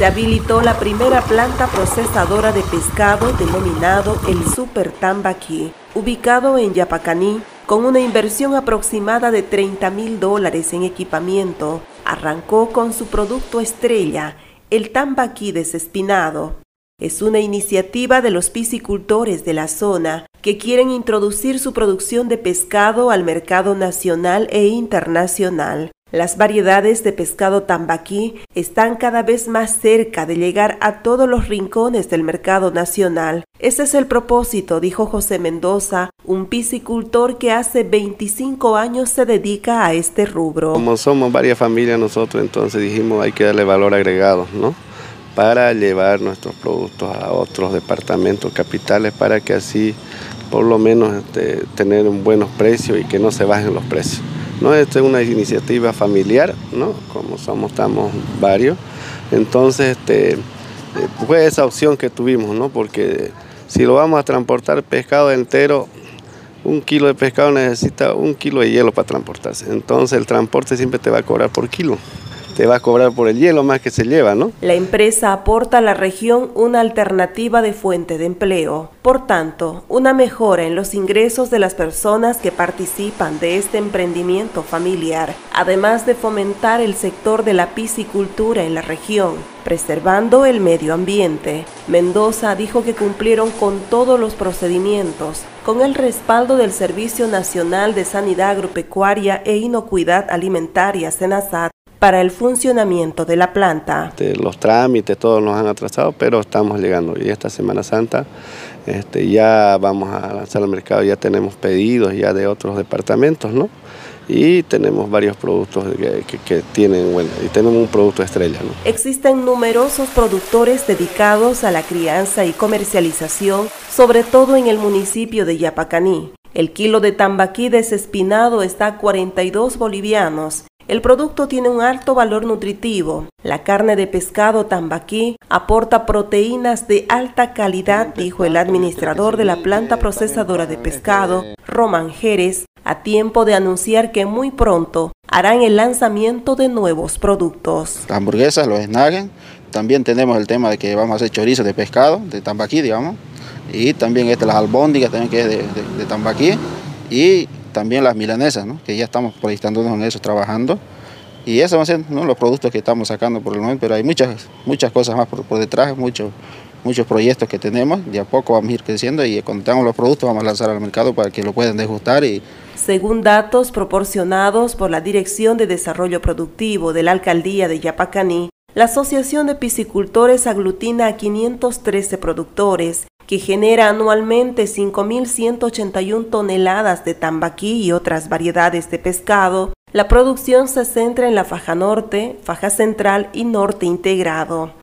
se habilitó la primera planta procesadora de pescado denominado el Super Tambaquí, ubicado en Yapacaní, con una inversión aproximada de 30 mil dólares en equipamiento. Arrancó con su producto estrella, el tambaquí desespinado. Es una iniciativa de los piscicultores de la zona que quieren introducir su producción de pescado al mercado nacional e internacional. Las variedades de pescado tambaquí están cada vez más cerca de llegar a todos los rincones del mercado nacional. Ese es el propósito, dijo José Mendoza, un piscicultor que hace 25 años se dedica a este rubro. Como somos varias familias nosotros, entonces dijimos hay que darle valor agregado, ¿no? Para llevar nuestros productos a otros departamentos capitales para que así por lo menos este, tener un buenos precios y que no se bajen los precios. ¿No? Esta es una iniciativa familiar, ¿no? Como somos, estamos varios. Entonces, este, eh, fue esa opción que tuvimos, ¿no? Porque si lo vamos a transportar pescado entero, un kilo de pescado necesita un kilo de hielo para transportarse. Entonces el transporte siempre te va a cobrar por kilo te va a cobrar por el hielo más que se lleva, ¿no? La empresa aporta a la región una alternativa de fuente de empleo. Por tanto, una mejora en los ingresos de las personas que participan de este emprendimiento familiar, además de fomentar el sector de la piscicultura en la región, preservando el medio ambiente. Mendoza dijo que cumplieron con todos los procedimientos, con el respaldo del Servicio Nacional de Sanidad Agropecuaria e Inocuidad Alimentaria, SENASAT, para el funcionamiento de la planta. Los trámites, todos nos han atrasado, pero estamos llegando. Y esta Semana Santa este, ya vamos a lanzar al mercado, ya tenemos pedidos ya de otros departamentos, ¿no? y tenemos varios productos que, tienen, bueno, y tenemos un producto estrella. ¿no? Existen numerosos productores dedicados a la crianza y comercialización, sobre todo en el municipio de Yapacaní. El kilo de tambaquí desespinado está a 42 bolivianos el producto tiene un alto valor nutritivo. La carne de pescado tambaquí aporta proteínas de alta calidad, dijo el administrador de la planta procesadora de pescado, Roman Jerez, a tiempo de anunciar que muy pronto harán el lanzamiento de nuevos productos. Las hamburguesas, los snaggers, también tenemos el tema de que vamos a hacer chorizo de pescado, de tambaquí, digamos, y también este, las albóndigas, también que es de, tambaquí, y también las milanesas, que ya estamos proyectándonos en eso, trabajando. Y esos van a ser los productos que estamos sacando por el momento, pero hay muchas, muchas cosas más por, detrás, muchos, muchos proyectos que tenemos. De a poco vamos a ir creciendo y cuando tengamos los productos vamos a lanzar al mercado para que lo puedan degustar. Y... Según datos proporcionados por la Dirección de Desarrollo Productivo de la Alcaldía de Yapacaní, la Asociación de Piscicultores aglutina a 513 productores que genera anualmente 5.181 toneladas de tambaquí y otras variedades de pescado, la producción se centra en la faja norte, faja central y norte integrado.